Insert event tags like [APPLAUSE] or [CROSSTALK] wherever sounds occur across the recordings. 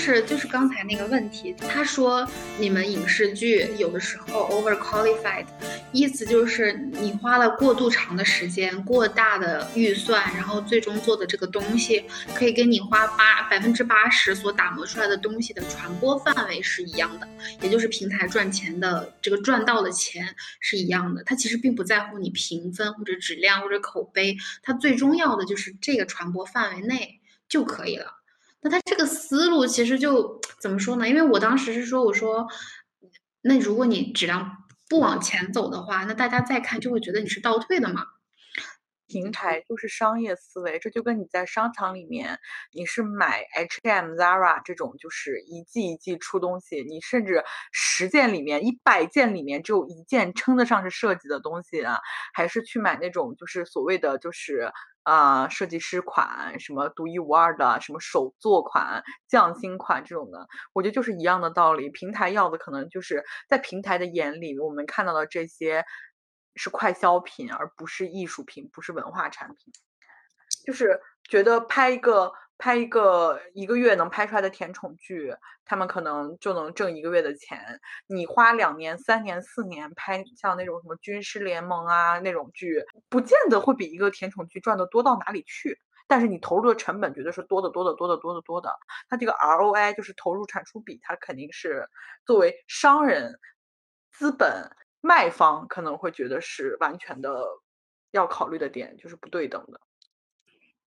是就是刚才那个问题，他说你们影视剧有的时候 over qualified，意思就是你花了过度长的时间、过大的预算，然后最终做的这个东西，可以跟你花八百分之八十所打磨出来的东西的传播范围是一样的，也就是平台赚钱的这个赚到的钱是一样的。他其实并不在乎你评分或者质量或者口碑，他最终要的就是这个传播范围内就可以了。那他这个思路其实就怎么说呢？因为我当时是说，我说，那如果你质量不往前走的话，那大家再看就会觉得你是倒退的嘛。平台就是商业思维，这就跟你在商场里面，你是买 H&M、Zara 这种，就是一季一季出东西，你甚至十件里面、一百件里面只有一件称得上是设计的东西啊，还是去买那种就是所谓的就是啊设计师款，什么独一无二的，什么手作款、匠心款这种的，我觉得就是一样的道理。平台要的可能就是在平台的眼里，我们看到的这些。是快消品，而不是艺术品，不是文化产品。就是觉得拍一个拍一个一个月能拍出来的甜宠剧，他们可能就能挣一个月的钱。你花两年、三年、四年拍像那种什么军师联盟啊那种剧，不见得会比一个甜宠剧赚的多到哪里去。但是你投入的成本绝对是多的多的多的多的多的。它这个 ROI 就是投入产出比，它肯定是作为商人资本。卖方可能会觉得是完全的要考虑的点，就是不对等的。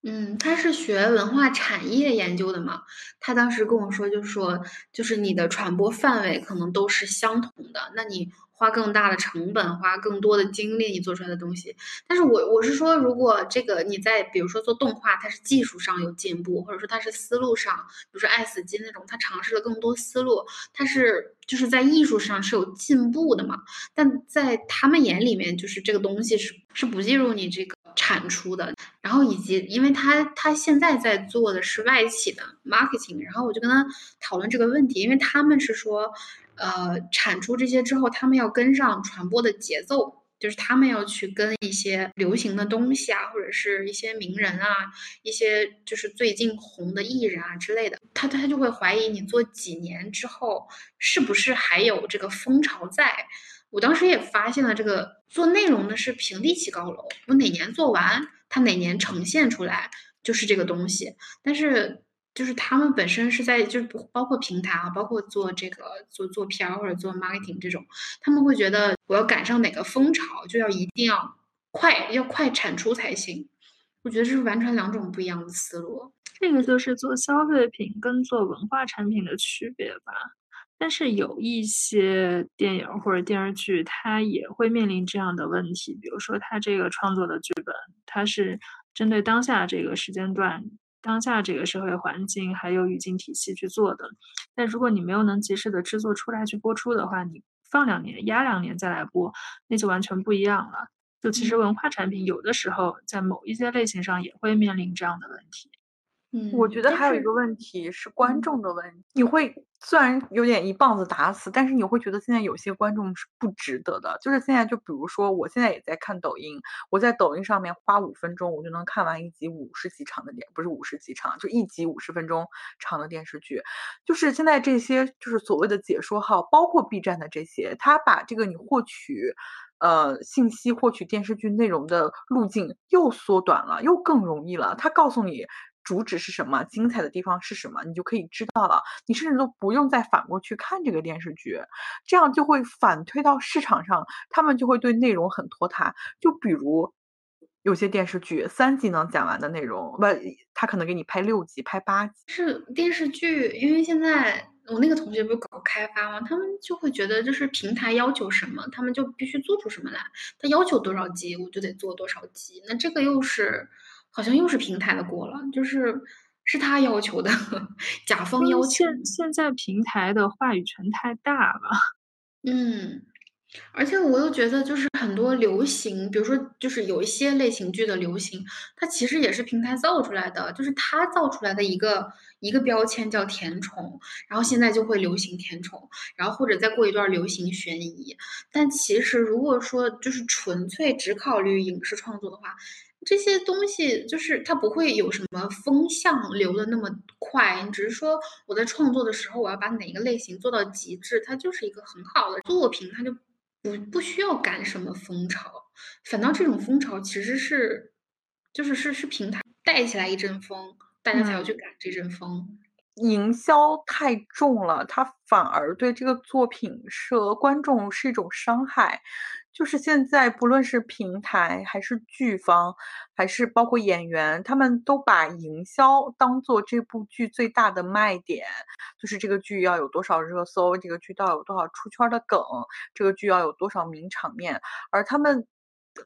嗯，他是学文化产业研究的嘛？他当时跟我说，就是说就是你的传播范围可能都是相同的，那你。花更大的成本，花更多的精力，你做出来的东西。但是我我是说，如果这个你在比如说做动画，它是技术上有进步，或者说它是思路上，比如说爱死机那种，它尝试了更多思路，它是就是在艺术上是有进步的嘛？但在他们眼里面，就是这个东西是是不计入你这个产出的。然后以及因为他他现在在做的是外企的 marketing，然后我就跟他讨论这个问题，因为他们是说。呃，产出这些之后，他们要跟上传播的节奏，就是他们要去跟一些流行的东西啊，或者是一些名人啊，一些就是最近红的艺人啊之类的，他他就会怀疑你做几年之后是不是还有这个风潮在。我当时也发现了，这个做内容的是平地起高楼，我哪年做完，它哪年呈现出来就是这个东西，但是。就是他们本身是在，就是不包括平台啊，包括做这个做做 PR 或者做 marketing 这种，他们会觉得我要赶上哪个风潮，就要一定要快，要快产出才行。我觉得这是完全两种不一样的思路。这个就是做消费品跟做文化产品的区别吧。但是有一些电影或者电视剧，它也会面临这样的问题，比如说它这个创作的剧本，它是针对当下这个时间段。当下这个社会环境还有语境体系去做的，但如果你没有能及时的制作出来去播出的话，你放两年压两年再来播，那就完全不一样了。就其实文化产品有的时候在某一些类型上也会面临这样的问题。嗯，我觉得还有一个问题是观众的问题。你会虽然有点一棒子打死，但是你会觉得现在有些观众是不值得的。就是现在，就比如说，我现在也在看抖音，我在抖音上面花五分钟，我就能看完一集五十集长的电，不是五十集长，就一集五十分钟长的电视剧。就是现在这些就是所谓的解说号，包括 B 站的这些，他把这个你获取呃信息、获取电视剧内容的路径又缩短了，又更容易了。他告诉你。主旨是什么？精彩的地方是什么？你就可以知道了。你甚至都不用再反过去看这个电视剧，这样就会反推到市场上，他们就会对内容很拖沓。就比如有些电视剧三集能讲完的内容，不，他可能给你拍六集、拍八集。是电视剧，因为现在我那个同学不是搞开发吗？他们就会觉得，就是平台要求什么，他们就必须做出什么来。他要求多少集，我就得做多少集。那这个又是。好像又是平台的锅了，就是是他要求的，甲方要求。现现在平台的话语权太大了，[LAUGHS] 嗯，而且我又觉得，就是很多流行，比如说，就是有一些类型剧的流行，它其实也是平台造出来的，就是它造出来的一个一个标签叫甜宠，然后现在就会流行甜宠，然后或者再过一段流行悬疑。但其实如果说就是纯粹只考虑影视创作的话，这些东西就是它不会有什么风向流的那么快，你只是说我在创作的时候，我要把哪个类型做到极致，它就是一个很好的作品，它就不不需要赶什么风潮，反倒这种风潮其实是，就是是是平台带起来一阵风，大家才要去赶这阵风。营销太重了，它反而对这个作品是观众是一种伤害。就是现在，不论是平台还是剧方，还是包括演员，他们都把营销当做这部剧最大的卖点。就是这个剧要有多少热搜，这个剧要有多少出圈的梗，这个剧要有多少名场面，而他们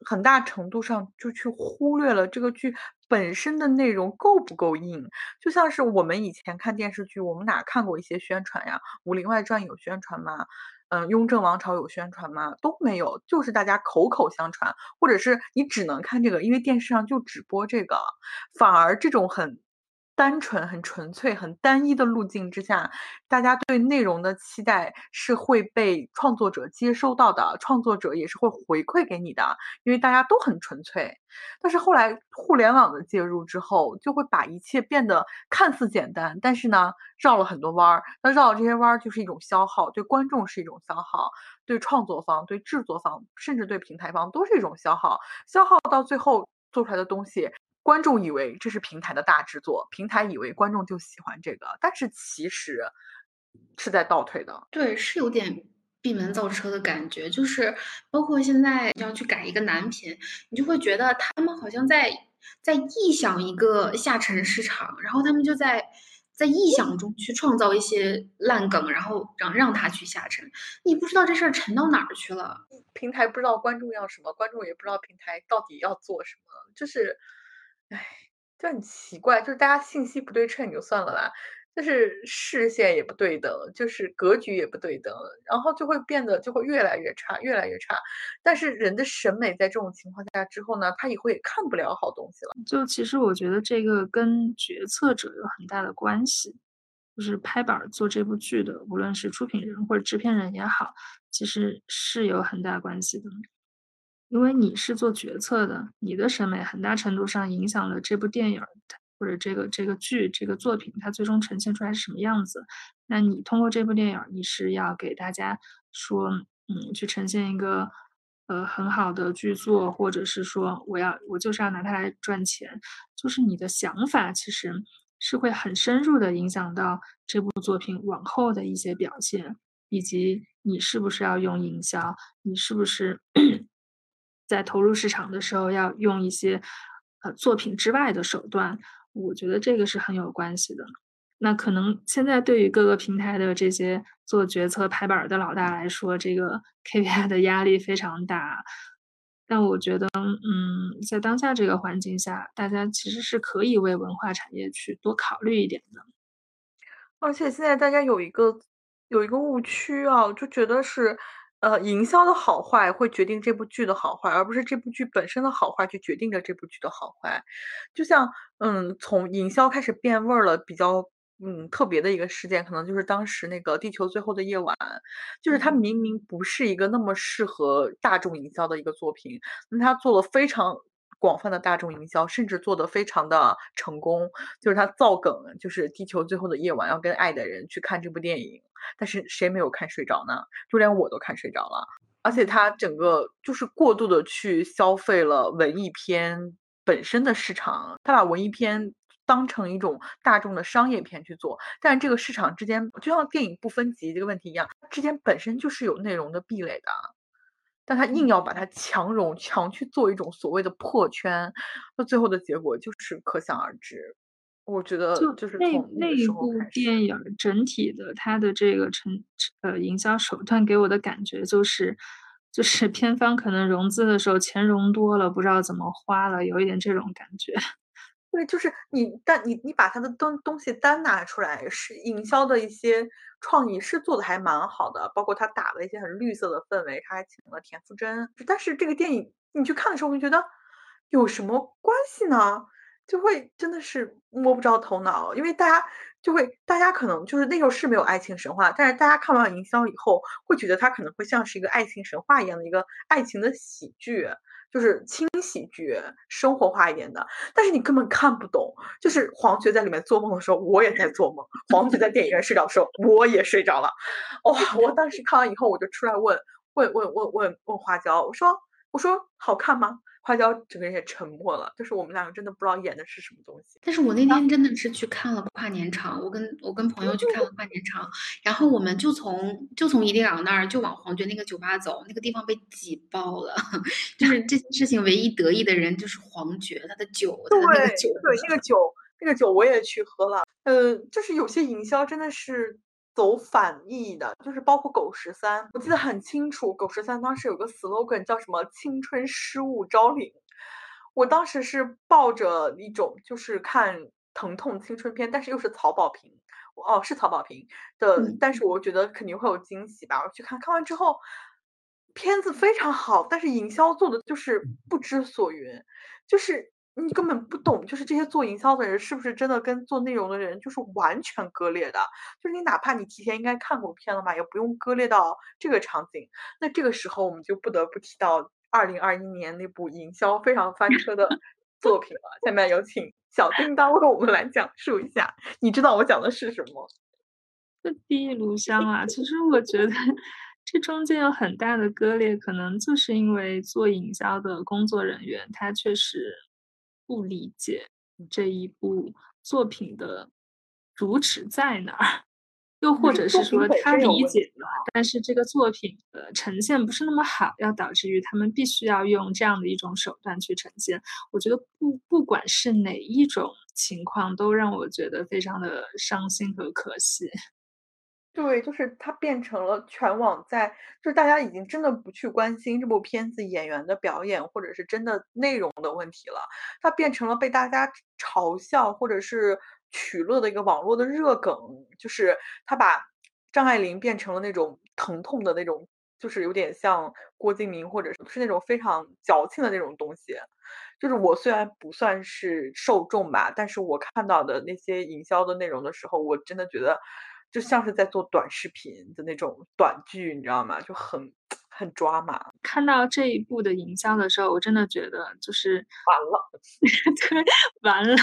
很大程度上就去忽略了这个剧本身的内容够不够硬。就像是我们以前看电视剧，我们哪看过一些宣传呀？《武林外传》有宣传吗？嗯，《雍正王朝》有宣传吗？都没有，就是大家口口相传，或者是你只能看这个，因为电视上就只播这个，反而这种很。单纯、很纯粹、很单一的路径之下，大家对内容的期待是会被创作者接收到的，创作者也是会回馈给你的，因为大家都很纯粹。但是后来互联网的介入之后，就会把一切变得看似简单，但是呢，绕了很多弯儿。那绕这些弯儿就是一种消耗，对观众是一种消耗，对创作方、对制作方，甚至对平台方都是一种消耗。消耗到最后做出来的东西。观众以为这是平台的大制作，平台以为观众就喜欢这个，但是其实是在倒退的。对，是有点闭门造车的感觉。就是包括现在要去改一个男频，你就会觉得他们好像在在臆想一个下沉市场，然后他们就在在臆想中去创造一些烂梗，然后让让他去下沉。你不知道这事儿沉到哪儿去了。平台不知道观众要什么，观众也不知道平台到底要做什么，就是。唉，就很奇怪，就是大家信息不对称就算了啦，就是视线也不对等，就是格局也不对等，然后就会变得就会越来越差，越来越差。但是人的审美在这种情况下之后呢，他以后也看不了好东西了。就其实我觉得这个跟决策者有很大的关系，就是拍板做这部剧的，无论是出品人或者制片人也好，其实是有很大关系的。因为你是做决策的，你的审美很大程度上影响了这部电影或者这个这个剧这个作品它最终呈现出来是什么样子。那你通过这部电影，你是要给大家说，嗯，去呈现一个呃很好的剧作，或者是说我要我就是要拿它来赚钱，就是你的想法其实是会很深入的影响到这部作品往后的一些表现，以及你是不是要用营销，你是不是。在投入市场的时候，要用一些呃作品之外的手段，我觉得这个是很有关系的。那可能现在对于各个平台的这些做决策拍板的老大来说，这个 KPI 的压力非常大。但我觉得，嗯，在当下这个环境下，大家其实是可以为文化产业去多考虑一点的。而且现在大家有一个有一个误区啊，就觉得是。呃，营销的好坏会决定这部剧的好坏，而不是这部剧本身的好坏去决定着这部剧的好坏。就像，嗯，从营销开始变味儿了，比较嗯特别的一个事件，可能就是当时那个《地球最后的夜晚》，就是它明明不是一个那么适合大众营销的一个作品，那它做了非常。广泛的大众营销，甚至做得非常的成功，就是他造梗，就是《地球最后的夜晚》要跟爱的人去看这部电影，但是谁没有看睡着呢？就连我都看睡着了。而且他整个就是过度的去消费了文艺片本身的市场，他把文艺片当成一种大众的商业片去做，但是这个市场之间就像电影不分级这个问题一样，之间本身就是有内容的壁垒的。但他硬要把它强融、强去做一种所谓的破圈，那最后的结果就是可想而知。我觉得就是那那一部电影整体的它的这个成呃营销手段给我的感觉就是，就是片方可能融资的时候钱融多了，不知道怎么花了，有一点这种感觉。对，就是你，但你你把他的东东西单拿出来，是营销的一些创意是做的还蛮好的，包括他打了一些很绿色的氛围，他还请了田馥甄。但是这个电影你去看的时候，会觉得有什么关系呢？就会真的是摸不着头脑，因为大家就会，大家可能就是那时候是没有爱情神话，但是大家看完营销以后，会觉得它可能会像是一个爱情神话一样的一个爱情的喜剧。就是轻喜剧、生活化一点的，但是你根本看不懂。就是黄觉在里面做梦的时候，我也在做梦；黄觉在电影院睡着的时候，我也睡着了。哇！我当时看完以后，我就出来问问问问问问花椒，我说我说好看吗？花椒整个人也沉默了，就是我们两个真的不知道演的是什么东西。但是我那天真的是去看了跨年场，我跟我跟朋友去看了跨年场，然后我们就从就从一定港那儿就往黄觉那个酒吧走，那个地方被挤爆了。[LAUGHS] 就是这件事情唯一得意的人就是黄觉，他的酒，他的那个酒，对那个酒，那个酒我也去喝了。呃，就是有些营销真的是。走反义的，就是包括狗十三，我记得很清楚。狗十三当时有个 slogan 叫什么“青春失物招领”，我当时是抱着一种就是看疼痛青春片，但是又是曹保平，哦，是曹保平的，但是我觉得肯定会有惊喜吧。我去看看完之后，片子非常好，但是营销做的就是不知所云，就是。你根本不懂，就是这些做营销的人是不是真的跟做内容的人就是完全割裂的？就是你哪怕你提前应该看过片了嘛，也不用割裂到这个场景。那这个时候我们就不得不提到二零二一年那部营销非常翻车的 [LAUGHS] 作品了。下面有请小叮当为我们来讲述一下。你知道我讲的是什么？这第一炉香啊！其实我觉得 [LAUGHS] 这中间有很大的割裂，可能就是因为做营销的工作人员他确实。不理解这一部作品的主旨在哪儿，又或者是说他理解了，但是这个作品的呈现不是那么好，要导致于他们必须要用这样的一种手段去呈现。我觉得不不管是哪一种情况，都让我觉得非常的伤心和可惜。对，就是它变成了全网在，就是大家已经真的不去关心这部片子演员的表演，或者是真的内容的问题了。它变成了被大家嘲笑或者是取乐的一个网络的热梗，就是他把张爱玲变成了那种疼痛的那种，就是有点像郭敬明或者是那种非常矫情的那种东西。就是我虽然不算是受众吧，但是我看到的那些营销的内容的时候，我真的觉得。就像是在做短视频的那种短剧，你知道吗？就很很抓马。看到这一部的营销的时候，我真的觉得就是完了，[LAUGHS] 对，完了。[LAUGHS]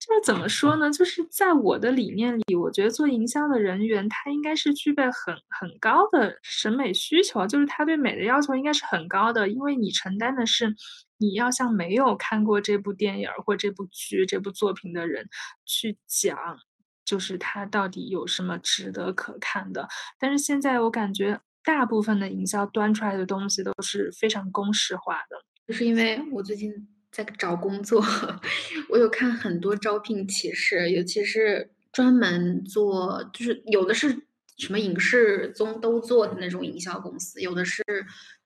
就是怎么说呢？就是在我的理念里，我觉得做营销的人员他应该是具备很很高的审美需求，就是他对美的要求应该是很高的，因为你承担的是你要向没有看过这部电影或这部剧、这部作品的人去讲。就是它到底有什么值得可看的？但是现在我感觉大部分的营销端出来的东西都是非常公式化的。就是因为我最近在找工作，[LAUGHS] 我有看很多招聘启事，尤其是专门做，就是有的是什么影视综都做的那种营销公司，有的是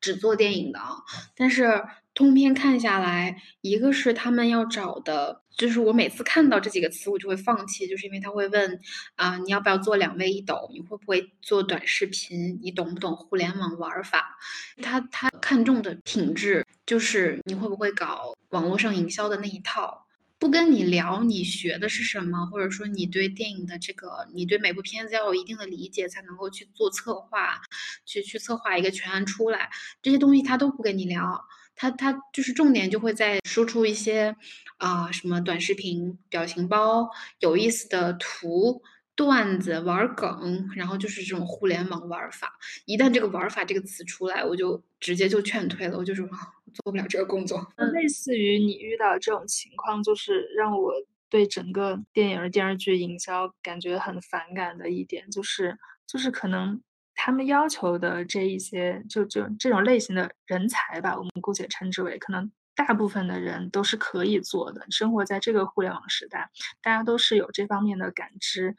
只做电影的啊。但是通篇看下来，一个是他们要找的。就是我每次看到这几个词，我就会放弃，就是因为他会问啊，你要不要做两位一抖？你会不会做短视频？你懂不懂互联网玩法？他他看重的品质就是你会不会搞网络上营销的那一套。不跟你聊你学的是什么，或者说你对电影的这个，你对每部片子要有一定的理解，才能够去做策划，去去策划一个全案出来。这些东西他都不跟你聊。他他就是重点就会在输出一些，啊什么短视频、表情包、有意思的图、段子、玩梗，然后就是这种互联网玩法。一旦这个玩法这个词出来，我就直接就劝退了，我就说 [LAUGHS] 做不了这个工作。类 [LAUGHS] 似于你遇到这种情况，就是让我对整个电影、电视剧营销感觉很反感的一点，就是就是可能。他们要求的这一些，就就这种类型的人才吧，我们姑且称之为，可能大部分的人都是可以做的。生活在这个互联网时代，大家都是有这方面的感知、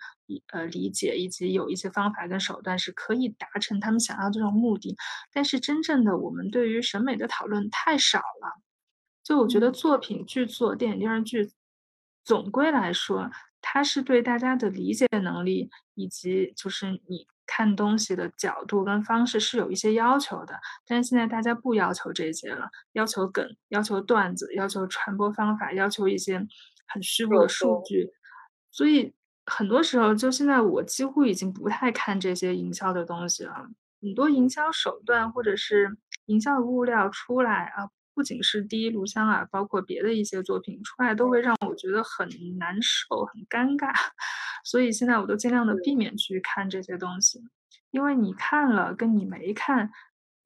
呃理解，以及有一些方法跟手段是可以达成他们想要这种目的。但是，真正的我们对于审美的讨论太少了。就我觉得，作品剧作、电影电视剧，总归来说，它是对大家的理解能力，以及就是你。看东西的角度跟方式是有一些要求的，但是现在大家不要求这些了，要求梗，要求段子，要求传播方法，要求一些很虚无的数据，所以很多时候，就现在我几乎已经不太看这些营销的东西了。很多营销手段或者是营销的物料出来啊，不仅是第一炉香啊，包括别的一些作品出来，都会让我觉得很难受、很尴尬。所以现在我都尽量的避免去看这些东西，因为你看了跟你没看，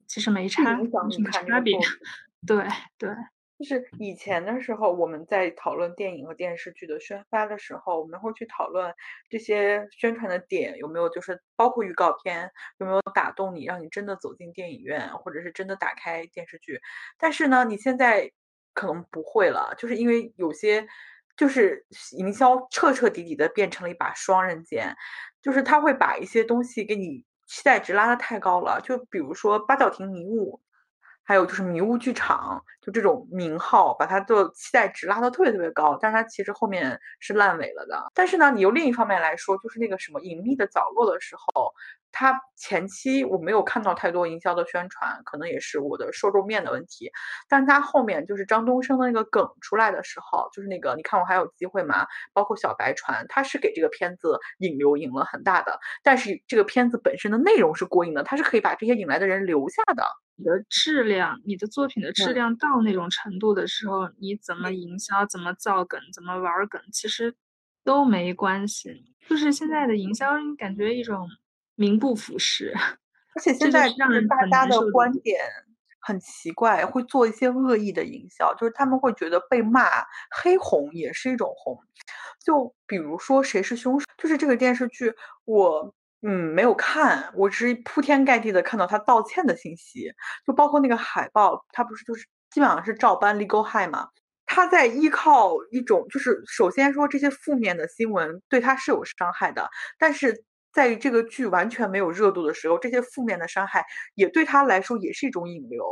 其实没差，没什么差别。[LAUGHS] 对对。就是以前的时候，我们在讨论电影和电视剧的宣发的时候，我们会去讨论这些宣传的点有没有，就是包括预告片有没有打动你，让你真的走进电影院，或者是真的打开电视剧。但是呢，你现在可能不会了，就是因为有些就是营销彻彻底底的变成了一把双刃剑，就是他会把一些东西给你期待值拉得太高了，就比如说八角亭迷雾。还有就是迷雾剧场，就这种名号，把它的期待值拉得特别特别高，但是它其实后面是烂尾了的。但是呢，你由另一方面来说，就是那个什么隐秘的角落的时候，它前期我没有看到太多营销的宣传，可能也是我的受众面的问题。但是它后面就是张东升的那个梗出来的时候，就是那个你看我还有机会吗？包括小白船，它是给这个片子引流引了很大的。但是这个片子本身的内容是过硬的，它是可以把这些引来的人留下的。你的质量，你的作品的质量到那种程度的时候，你怎么营销，怎么造梗，怎么玩梗，其实都没关系。就是现在的营销，感觉一种名不符实，而且现在让人大家的观点很奇怪，会做一些恶意的营销，就是他们会觉得被骂黑红也是一种红。就比如说谁是凶手，就是这个电视剧我。嗯，没有看，我只是铺天盖地的看到他道歉的信息，就包括那个海报，他不是就是基本上是照搬 Legal High 嘛？他在依靠一种，就是首先说这些负面的新闻对他是有伤害的，但是在于这个剧完全没有热度的时候，这些负面的伤害也对他来说也是一种引流，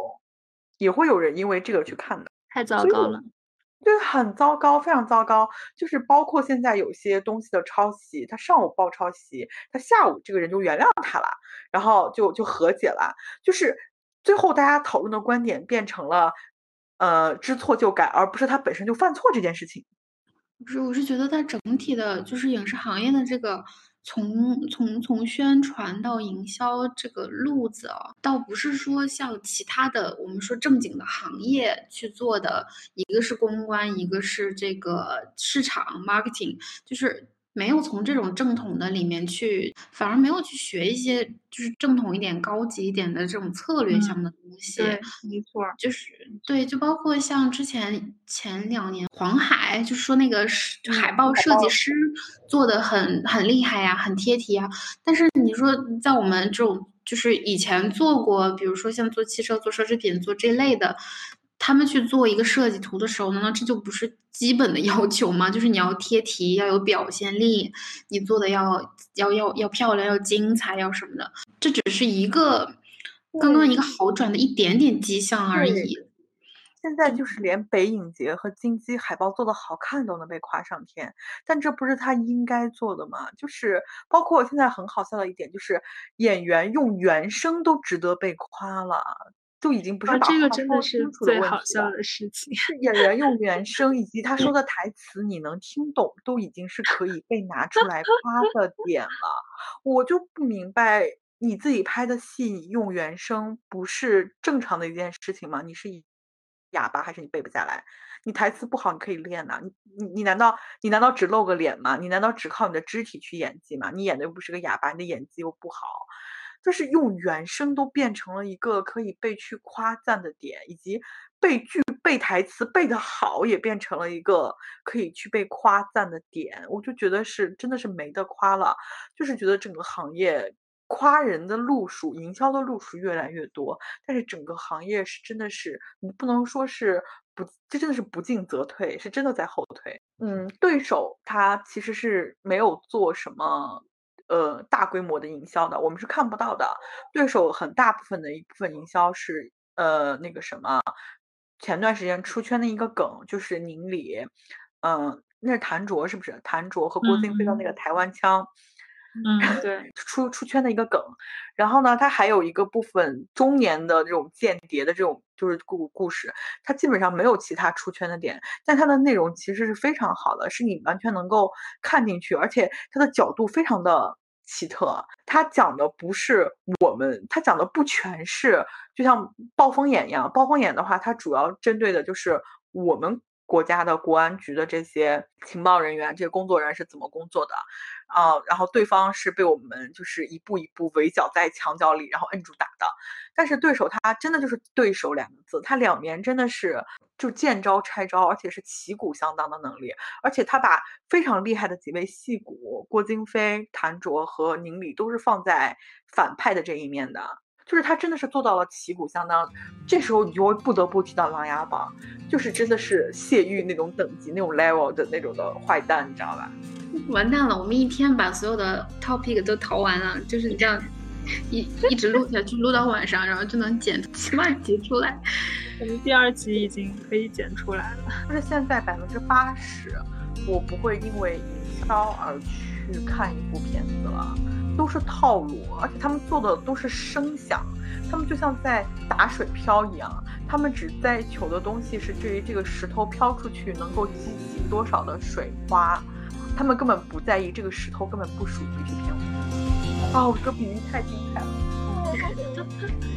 也会有人因为这个去看的，太糟糕了。对，很糟糕，非常糟糕。就是包括现在有些东西的抄袭，他上午报抄袭，他下午这个人就原谅他了，然后就就和解了。就是最后大家讨论的观点变成了，呃，知错就改，而不是他本身就犯错这件事情。不是，我是觉得它整体的，就是影视行业的这个。从从从宣传到营销这个路子啊，倒不是说像其他的我们说正经的行业去做的，一个是公关，一个是这个市场 marketing，就是。没有从这种正统的里面去，反而没有去学一些就是正统一点、高级一点的这种策略上的东西。对，没错，就是对，就包括像之前前两年黄海，就是说那个海报设计师做的很很厉害呀，很贴题啊。但是你说在我们这种就是以前做过，比如说像做汽车、做奢侈品、做这类的。他们去做一个设计图的时候，难道这就不是基本的 [LAUGHS] 要求吗？就是你要贴题，要有表现力，你做的要要要要漂亮，要精彩，要什么的？这只是一个刚刚一个好转的一点点迹象而已。现在就是连北影节和金鸡海报做的好看都能被夸上天，但这不是他应该做的吗？就是包括现在很好笑的一点，就是演员用原声都值得被夸了。就已经不是这个真的是最好笑的事情。[LAUGHS] 是演员用原声以及他说的台词你能听懂，都已经是可以被拿出来夸的点了。我就不明白，你自己拍的戏用原声不是正常的一件事情吗？你是哑巴还是你背不下来？你台词不好你可以练呐。你你你难道你难道只露个脸吗？你难道只靠你的肢体去演技吗？你演的又不是个哑巴，你的演技又不好。就是用原声都变成了一个可以被去夸赞的点，以及背剧背台词背得好也变成了一个可以去被夸赞的点。我就觉得是真的是没得夸了，就是觉得整个行业夸人的路数、营销的路数越来越多，但是整个行业是真的是你不能说是不，这真的是不进则退，是真的在后退。嗯，对手他其实是没有做什么。呃，大规模的营销的，我们是看不到的。对手很大部分的一部分营销是呃那个什么，前段时间出圈的一个梗就是宁理，嗯，那是谭卓是不是？谭卓和郭京飞的那个台湾腔。嗯，[LAUGHS] 对，出出圈的一个梗，然后呢，它还有一个部分中年的这种间谍的这种就是故故事，它基本上没有其他出圈的点，但它的内容其实是非常好的，是你完全能够看进去，而且它的角度非常的奇特。他讲的不是我们，他讲的不全是，就像暴风眼一样。暴风眼的话，它主要针对的就是我们。国家的国安局的这些情报人员、这些工作人员是怎么工作的啊？然后对方是被我们就是一步一步围剿在墙角里，然后摁住打的。但是对手他真的就是对手两个字，他两年真的是就见招拆招，而且是旗鼓相当的能力。而且他把非常厉害的几位戏骨郭京飞、谭卓和宁理都是放在反派的这一面的。就是他真的是做到了旗鼓相当，这时候你就不得不提到《琅琊榜》，就是真的是谢玉那种等级、那种 level 的那种的坏蛋，你知道吧？完蛋了，我们一天把所有的 topic 都逃完了，就是你这样一一直录下去，录到晚上，然后就能剪七万集出来。我们第二集已经可以剪出来了，就是现在百分之八十，我不会因为营销而去看一部片子了。都是套路，而且他们做的都是声响，他们就像在打水漂一样，他们只在求的东西是至于这个石头飘出去能够激起多少的水花，他们根本不在意这个石头根本不属于这片。啊，哦这个比喻太精彩了。[LAUGHS]